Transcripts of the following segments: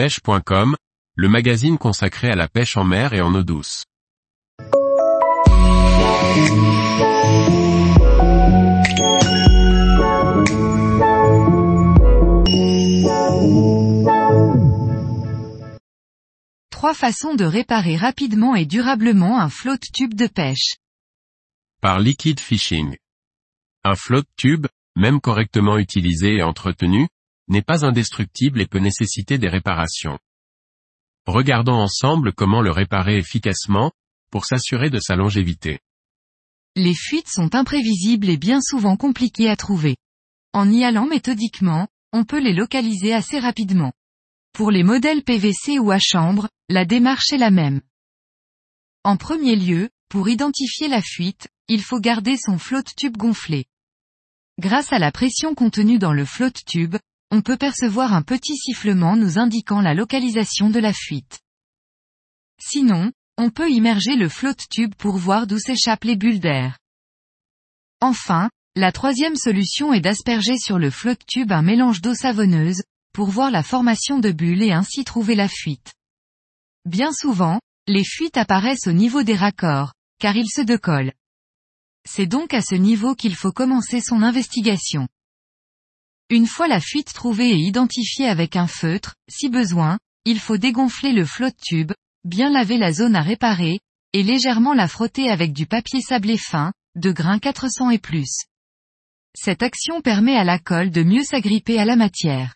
pêche.com, le magazine consacré à la pêche en mer et en eau douce. Trois façons de réparer rapidement et durablement un flotte tube de pêche. Par Liquid Fishing. Un flotte tube, même correctement utilisé et entretenu, n'est pas indestructible et peut nécessiter des réparations. Regardons ensemble comment le réparer efficacement, pour s'assurer de sa longévité. Les fuites sont imprévisibles et bien souvent compliquées à trouver. En y allant méthodiquement, on peut les localiser assez rapidement. Pour les modèles PVC ou à chambre, la démarche est la même. En premier lieu, pour identifier la fuite, il faut garder son flotte tube gonflé. Grâce à la pression contenue dans le flotte tube, on peut percevoir un petit sifflement nous indiquant la localisation de la fuite. Sinon, on peut immerger le flotte tube pour voir d'où s'échappent les bulles d'air. Enfin, la troisième solution est d'asperger sur le flotte tube un mélange d'eau savonneuse, pour voir la formation de bulles et ainsi trouver la fuite. Bien souvent, les fuites apparaissent au niveau des raccords, car ils se décollent. C'est donc à ce niveau qu'il faut commencer son investigation. Une fois la fuite trouvée et identifiée avec un feutre, si besoin, il faut dégonfler le flotte tube, bien laver la zone à réparer, et légèrement la frotter avec du papier sablé fin, de grain 400 et plus. Cette action permet à la colle de mieux s'agripper à la matière.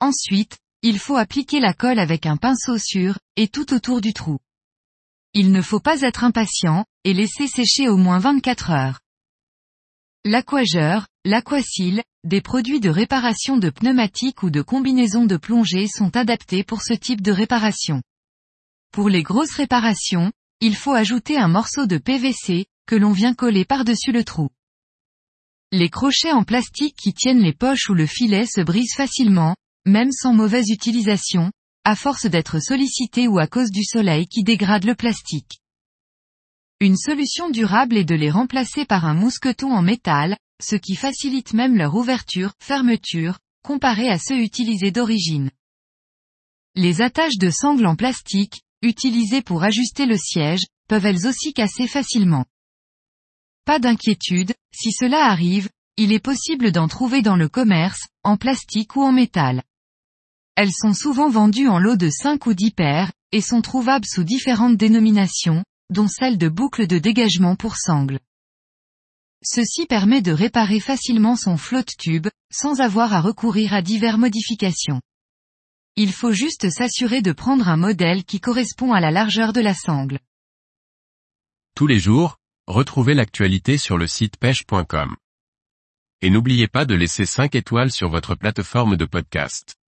Ensuite, il faut appliquer la colle avec un pinceau sûr, et tout autour du trou. Il ne faut pas être impatient, et laisser sécher au moins 24 heures. L'aquageur, l'aquacil, des produits de réparation de pneumatiques ou de combinaisons de plongée sont adaptés pour ce type de réparation. Pour les grosses réparations, il faut ajouter un morceau de PVC, que l'on vient coller par-dessus le trou. Les crochets en plastique qui tiennent les poches ou le filet se brisent facilement, même sans mauvaise utilisation, à force d'être sollicités ou à cause du soleil qui dégrade le plastique. Une solution durable est de les remplacer par un mousqueton en métal, ce qui facilite même leur ouverture, fermeture, comparé à ceux utilisés d'origine. Les attaches de sangles en plastique, utilisées pour ajuster le siège, peuvent elles aussi casser facilement. Pas d'inquiétude, si cela arrive, il est possible d'en trouver dans le commerce, en plastique ou en métal. Elles sont souvent vendues en lots de 5 ou 10 paires, et sont trouvables sous différentes dénominations, dont celle de boucle de dégagement pour sangle. Ceci permet de réparer facilement son flotte tube, sans avoir à recourir à divers modifications. Il faut juste s'assurer de prendre un modèle qui correspond à la largeur de la sangle. Tous les jours, retrouvez l'actualité sur le site pêche.com. Et n'oubliez pas de laisser 5 étoiles sur votre plateforme de podcast.